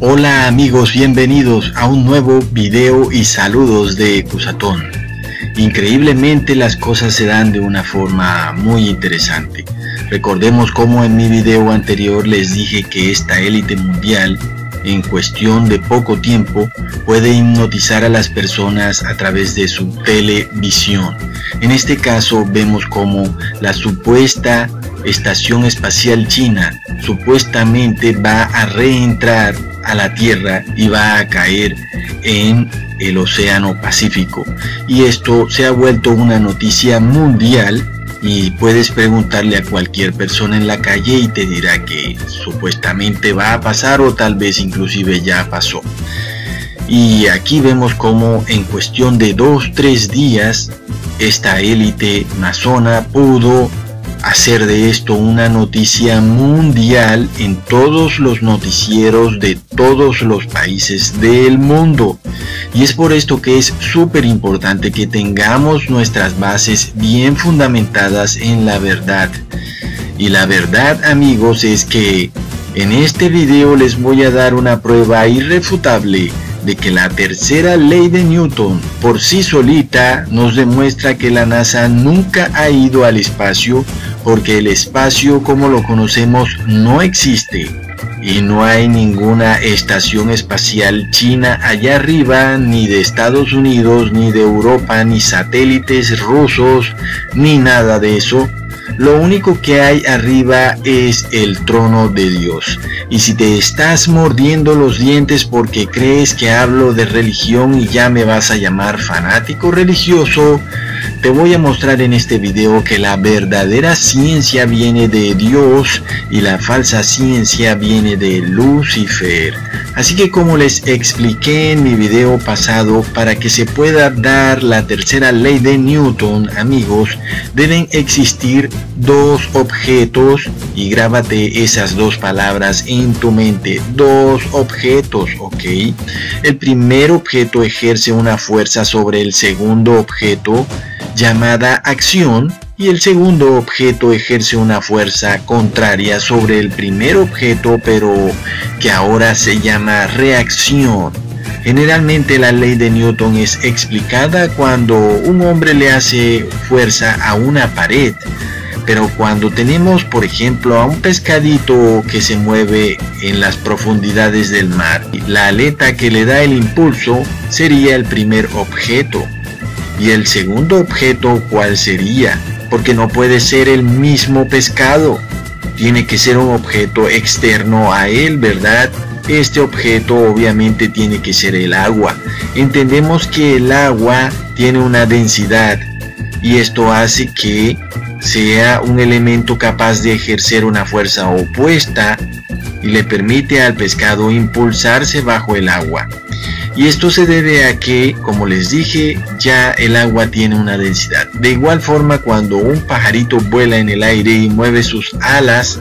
Hola amigos, bienvenidos a un nuevo video y saludos de Cusatón. Increíblemente las cosas se dan de una forma muy interesante. Recordemos como en mi video anterior les dije que esta élite mundial en cuestión de poco tiempo puede hipnotizar a las personas a través de su televisión. En este caso vemos como la supuesta estación espacial china supuestamente va a reentrar a la Tierra y va a caer en el Océano Pacífico. Y esto se ha vuelto una noticia mundial y puedes preguntarle a cualquier persona en la calle y te dirá que supuestamente va a pasar o tal vez inclusive ya pasó. Y aquí vemos como en cuestión de dos, tres días esta élite masona pudo hacer de esto una noticia mundial en todos los noticieros de todos los países del mundo. Y es por esto que es súper importante que tengamos nuestras bases bien fundamentadas en la verdad. Y la verdad amigos es que en este video les voy a dar una prueba irrefutable de que la tercera ley de Newton por sí solita nos demuestra que la NASA nunca ha ido al espacio porque el espacio como lo conocemos no existe y no hay ninguna estación espacial china allá arriba, ni de Estados Unidos, ni de Europa, ni satélites rusos, ni nada de eso. Lo único que hay arriba es el trono de Dios. Y si te estás mordiendo los dientes porque crees que hablo de religión y ya me vas a llamar fanático religioso, te voy a mostrar en este video que la verdadera ciencia viene de Dios y la falsa ciencia viene de Lucifer. Así que como les expliqué en mi video pasado, para que se pueda dar la tercera ley de Newton, amigos, deben existir dos objetos y grábate esas dos palabras en tu mente. Dos objetos, ¿ok? El primer objeto ejerce una fuerza sobre el segundo objeto llamada acción y el segundo objeto ejerce una fuerza contraria sobre el primer objeto pero que ahora se llama reacción. Generalmente la ley de Newton es explicada cuando un hombre le hace fuerza a una pared, pero cuando tenemos por ejemplo a un pescadito que se mueve en las profundidades del mar, la aleta que le da el impulso sería el primer objeto. ¿Y el segundo objeto cuál sería? Porque no puede ser el mismo pescado. Tiene que ser un objeto externo a él, ¿verdad? Este objeto obviamente tiene que ser el agua. Entendemos que el agua tiene una densidad y esto hace que sea un elemento capaz de ejercer una fuerza opuesta y le permite al pescado impulsarse bajo el agua. Y esto se debe a que, como les dije, ya el agua tiene una densidad. De igual forma, cuando un pajarito vuela en el aire y mueve sus alas,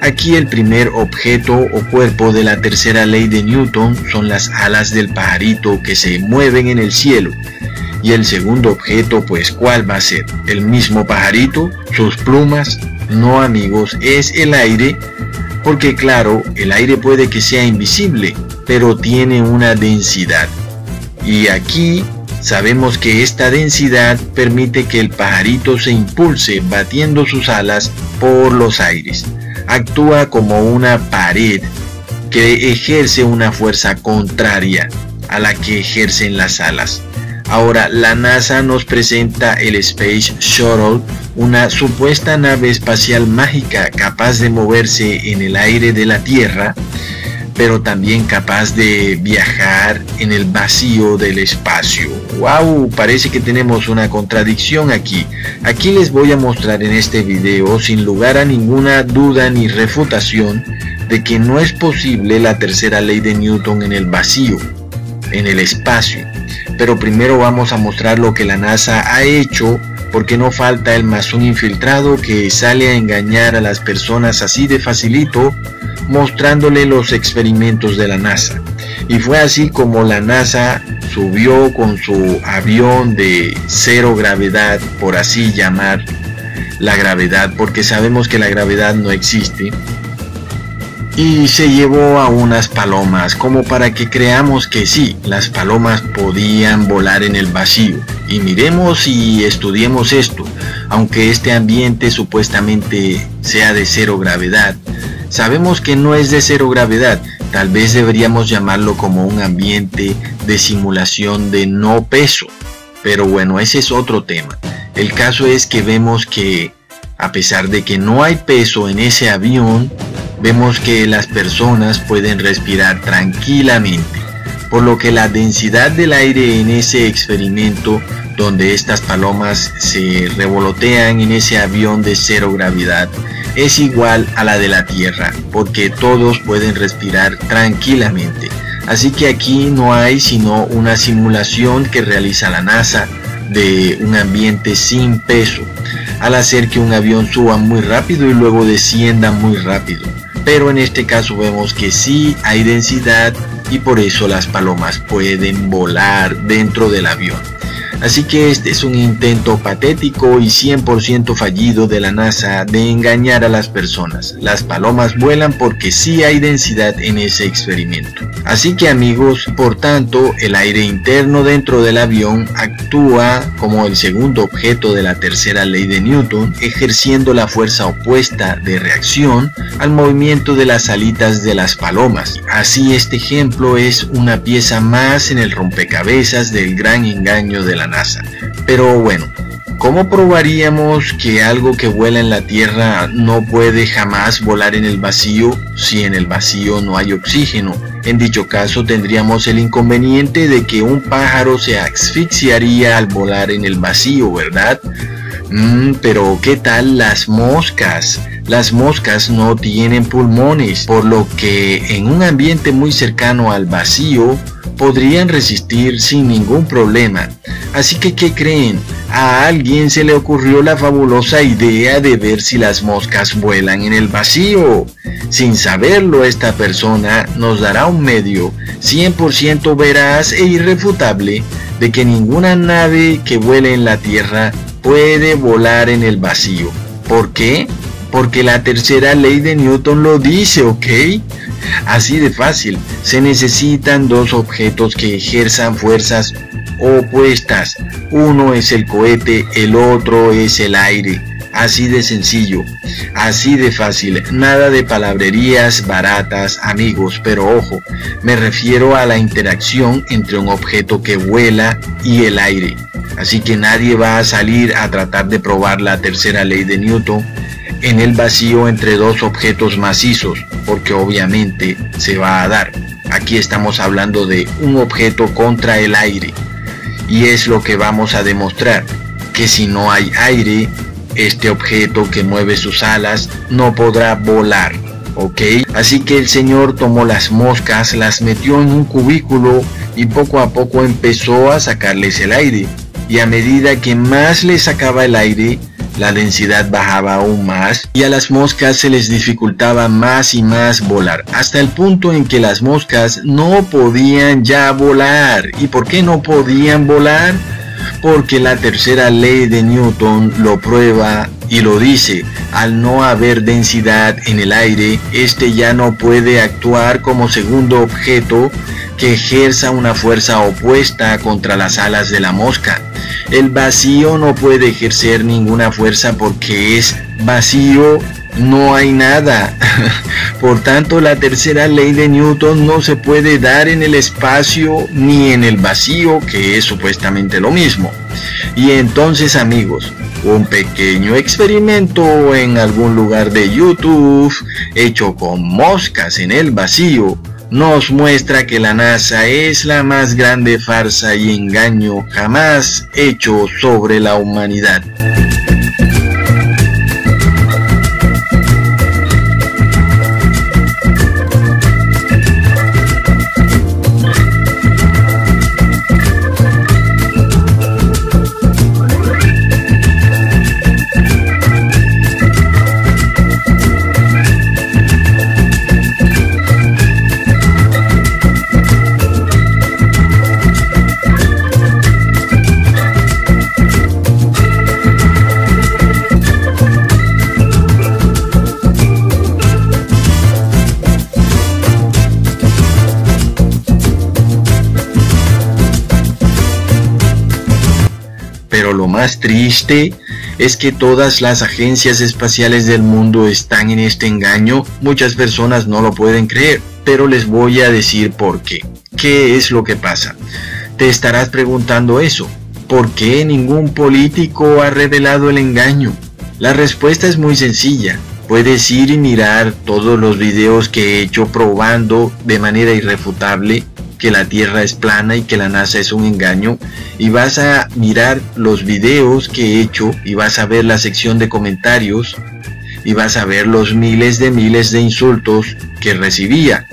aquí el primer objeto o cuerpo de la tercera ley de Newton son las alas del pajarito que se mueven en el cielo. Y el segundo objeto, pues, ¿cuál va a ser? ¿El mismo pajarito? ¿Sus plumas? No amigos, es el aire, porque claro, el aire puede que sea invisible, pero tiene una densidad. Y aquí sabemos que esta densidad permite que el pajarito se impulse batiendo sus alas por los aires. Actúa como una pared que ejerce una fuerza contraria a la que ejercen las alas. Ahora, la NASA nos presenta el Space Shuttle, una supuesta nave espacial mágica capaz de moverse en el aire de la Tierra pero también capaz de viajar en el vacío del espacio. ¡Wow! Parece que tenemos una contradicción aquí. Aquí les voy a mostrar en este video, sin lugar a ninguna duda ni refutación, de que no es posible la tercera ley de Newton en el vacío, en el espacio. Pero primero vamos a mostrar lo que la NASA ha hecho porque no falta el masón infiltrado que sale a engañar a las personas así de facilito, mostrándole los experimentos de la NASA. Y fue así como la NASA subió con su avión de cero gravedad, por así llamar la gravedad, porque sabemos que la gravedad no existe, y se llevó a unas palomas como para que creamos que sí, las palomas podían volar en el vacío. Y miremos y estudiemos esto, aunque este ambiente supuestamente sea de cero gravedad, sabemos que no es de cero gravedad, tal vez deberíamos llamarlo como un ambiente de simulación de no peso. Pero bueno, ese es otro tema. El caso es que vemos que a pesar de que no hay peso en ese avión, vemos que las personas pueden respirar tranquilamente, por lo que la densidad del aire en ese experimento donde estas palomas se revolotean en ese avión de cero gravedad es igual a la de la Tierra, porque todos pueden respirar tranquilamente. Así que aquí no hay sino una simulación que realiza la NASA de un ambiente sin peso, al hacer que un avión suba muy rápido y luego descienda muy rápido pero en este caso vemos que sí hay densidad y por eso las palomas pueden volar dentro del avión. Así que este es un intento patético y 100% fallido de la NASA de engañar a las personas. Las palomas vuelan porque sí hay densidad en ese experimento. Así que amigos, por tanto, el aire interno dentro del avión actúa como el segundo objeto de la tercera ley de Newton, ejerciendo la fuerza opuesta de reacción al movimiento de las alitas de las palomas. Así este ejemplo es una pieza más en el rompecabezas del gran engaño de la Pero bueno, ¿cómo probaríamos que algo que vuela en la Tierra no puede jamás volar en el vacío si en el vacío no hay oxígeno? En dicho caso tendríamos el inconveniente de que un pájaro se asfixiaría al volar en el vacío, ¿verdad? Mm, pero ¿qué tal las moscas? Las moscas no tienen pulmones, por lo que en un ambiente muy cercano al vacío podrían resistir sin ningún problema. Así que, ¿qué creen? A alguien se le ocurrió la fabulosa idea de ver si las moscas vuelan en el vacío. Sin saberlo, esta persona nos dará un medio 100% veraz e irrefutable de que ninguna nave que vuele en la Tierra puede volar en el vacío. ¿Por qué? Porque la tercera ley de Newton lo dice, ¿ok? Así de fácil, se necesitan dos objetos que ejerzan fuerzas opuestas. Uno es el cohete, el otro es el aire. Así de sencillo, así de fácil, nada de palabrerías baratas, amigos, pero ojo, me refiero a la interacción entre un objeto que vuela y el aire. Así que nadie va a salir a tratar de probar la tercera ley de Newton en el vacío entre dos objetos macizos, porque obviamente se va a dar. Aquí estamos hablando de un objeto contra el aire. Y es lo que vamos a demostrar, que si no hay aire, este objeto que mueve sus alas no podrá volar. ¿Ok? Así que el señor tomó las moscas, las metió en un cubículo y poco a poco empezó a sacarles el aire. Y a medida que más le sacaba el aire, la densidad bajaba aún más y a las moscas se les dificultaba más y más volar, hasta el punto en que las moscas no podían ya volar. ¿Y por qué no podían volar? Porque la tercera ley de Newton lo prueba y lo dice, al no haber densidad en el aire, este ya no puede actuar como segundo objeto que ejerza una fuerza opuesta contra las alas de la mosca. El vacío no puede ejercer ninguna fuerza porque es vacío, no hay nada. Por tanto, la tercera ley de Newton no se puede dar en el espacio ni en el vacío, que es supuestamente lo mismo. Y entonces, amigos, un pequeño experimento en algún lugar de YouTube hecho con moscas en el vacío nos muestra que la NASA es la más grande farsa y engaño jamás hecho sobre la humanidad. Más triste es que todas las agencias espaciales del mundo están en este engaño. Muchas personas no lo pueden creer, pero les voy a decir por qué. ¿Qué es lo que pasa? Te estarás preguntando eso. ¿Por qué ningún político ha revelado el engaño? La respuesta es muy sencilla. Puedes ir y mirar todos los videos que he hecho probando de manera irrefutable que la Tierra es plana y que la NASA es un engaño y vas a mirar los videos que he hecho y vas a ver la sección de comentarios y vas a ver los miles de miles de insultos que recibía.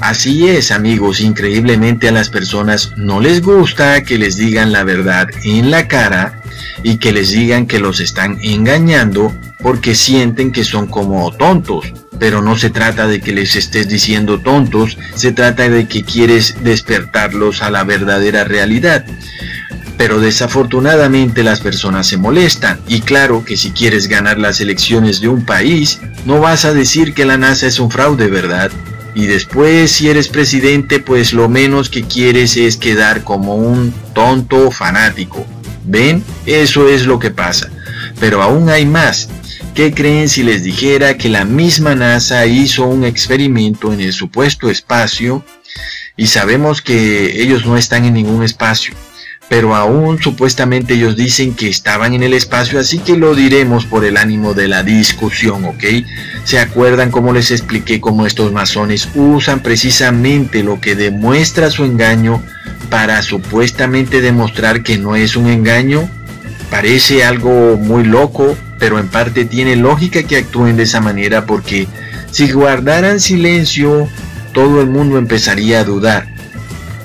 Así es amigos, increíblemente a las personas no les gusta que les digan la verdad en la cara y que les digan que los están engañando porque sienten que son como tontos pero no se trata de que les estés diciendo tontos, se trata de que quieres despertarlos a la verdadera realidad. Pero desafortunadamente las personas se molestan y claro que si quieres ganar las elecciones de un país, no vas a decir que la NASA es un fraude, ¿verdad? Y después si eres presidente, pues lo menos que quieres es quedar como un tonto fanático. ¿Ven? Eso es lo que pasa. Pero aún hay más. ¿Qué creen si les dijera que la misma NASA hizo un experimento en el supuesto espacio y sabemos que ellos no están en ningún espacio? pero aún supuestamente ellos dicen que estaban en el espacio, así que lo diremos por el ánimo de la discusión, ¿ok? ¿Se acuerdan cómo les expliqué cómo estos masones usan precisamente lo que demuestra su engaño para supuestamente demostrar que no es un engaño? Parece algo muy loco, pero en parte tiene lógica que actúen de esa manera porque si guardaran silencio, todo el mundo empezaría a dudar.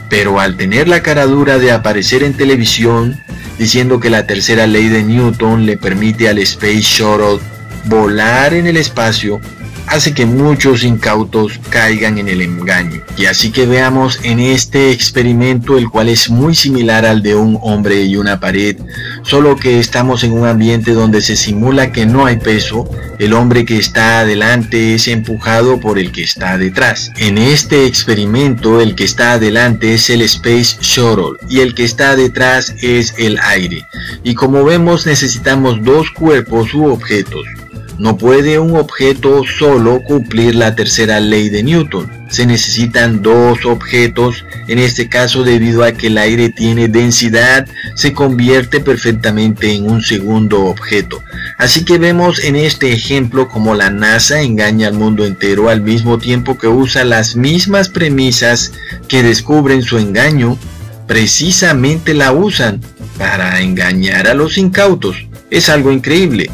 Pero al tener la cara dura de aparecer en televisión diciendo que la tercera ley de Newton le permite al Space Shuttle volar en el espacio, hace que muchos incautos caigan en el engaño. Y así que veamos en este experimento, el cual es muy similar al de un hombre y una pared, solo que estamos en un ambiente donde se simula que no hay peso, el hombre que está adelante es empujado por el que está detrás. En este experimento, el que está adelante es el Space Shuttle y el que está detrás es el aire. Y como vemos necesitamos dos cuerpos u objetos. No puede un objeto solo cumplir la tercera ley de Newton. Se necesitan dos objetos, en este caso debido a que el aire tiene densidad, se convierte perfectamente en un segundo objeto. Así que vemos en este ejemplo como la NASA engaña al mundo entero al mismo tiempo que usa las mismas premisas que descubren su engaño, precisamente la usan para engañar a los incautos. Es algo increíble.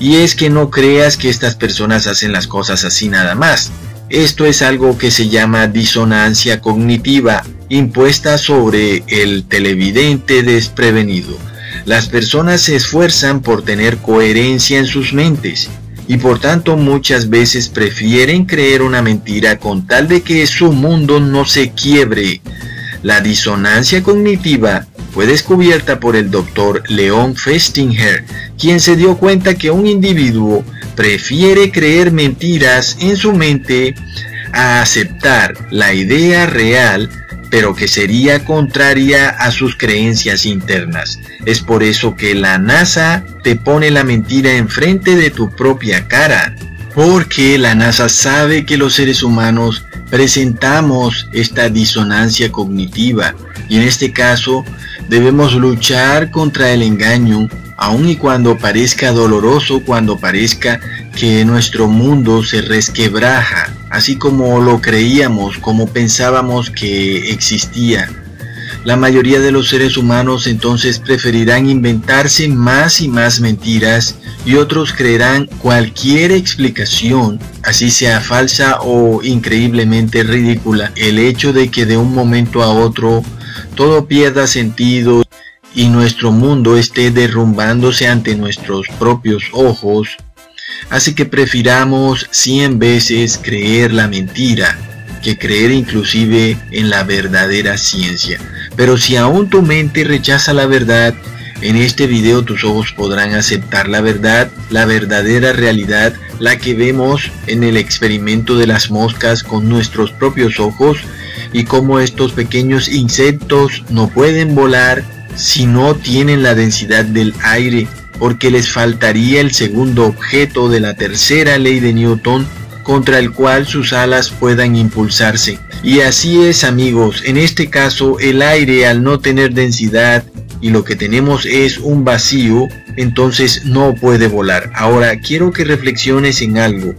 Y es que no creas que estas personas hacen las cosas así nada más. Esto es algo que se llama disonancia cognitiva impuesta sobre el televidente desprevenido. Las personas se esfuerzan por tener coherencia en sus mentes y por tanto muchas veces prefieren creer una mentira con tal de que su mundo no se quiebre. La disonancia cognitiva fue descubierta por el doctor Leon Festinger, quien se dio cuenta que un individuo prefiere creer mentiras en su mente a aceptar la idea real pero que sería contraria a sus creencias internas. Es por eso que la NASA te pone la mentira enfrente de tu propia cara, porque la NASA sabe que los seres humanos presentamos esta disonancia cognitiva y en este caso Debemos luchar contra el engaño, aun y cuando parezca doloroso, cuando parezca que nuestro mundo se resquebraja, así como lo creíamos, como pensábamos que existía. La mayoría de los seres humanos entonces preferirán inventarse más y más mentiras y otros creerán cualquier explicación, así sea falsa o increíblemente ridícula, el hecho de que de un momento a otro todo pierda sentido y nuestro mundo esté derrumbándose ante nuestros propios ojos, hace que prefiramos cien veces creer la mentira que creer inclusive en la verdadera ciencia. Pero si aún tu mente rechaza la verdad, en este video tus ojos podrán aceptar la verdad, la verdadera realidad, la que vemos en el experimento de las moscas con nuestros propios ojos y cómo estos pequeños insectos no pueden volar si no tienen la densidad del aire, porque les faltaría el segundo objeto de la tercera ley de Newton contra el cual sus alas puedan impulsarse. Y así es amigos, en este caso el aire al no tener densidad y lo que tenemos es un vacío, entonces no puede volar. Ahora quiero que reflexiones en algo.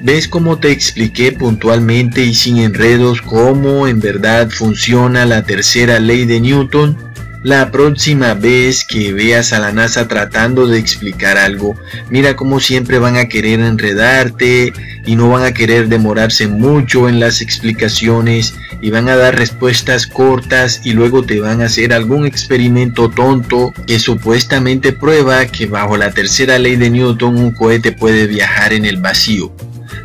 ¿Ves cómo te expliqué puntualmente y sin enredos cómo en verdad funciona la tercera ley de Newton? La próxima vez que veas a la NASA tratando de explicar algo, mira cómo siempre van a querer enredarte y no van a querer demorarse mucho en las explicaciones y van a dar respuestas cortas y luego te van a hacer algún experimento tonto que supuestamente prueba que bajo la tercera ley de Newton un cohete puede viajar en el vacío.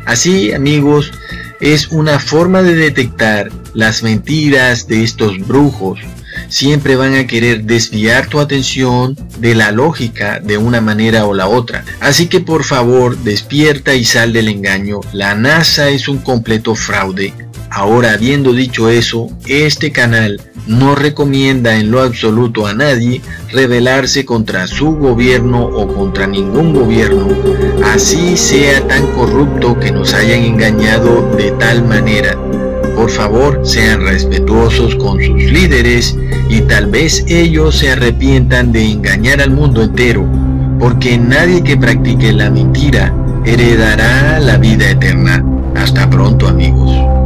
Así, amigos, es una forma de detectar las mentiras de estos brujos. Siempre van a querer desviar tu atención de la lógica de una manera o la otra. Así que por favor, despierta y sal del engaño. La NASA es un completo fraude. Ahora, habiendo dicho eso, este canal no recomienda en lo absoluto a nadie rebelarse contra su gobierno o contra ningún gobierno, así sea tan corrupto que nos hayan engañado de tal manera. Por favor, sean respetuosos con sus líderes y tal vez ellos se arrepientan de engañar al mundo entero, porque nadie que practique la mentira heredará la vida eterna. Hasta pronto amigos.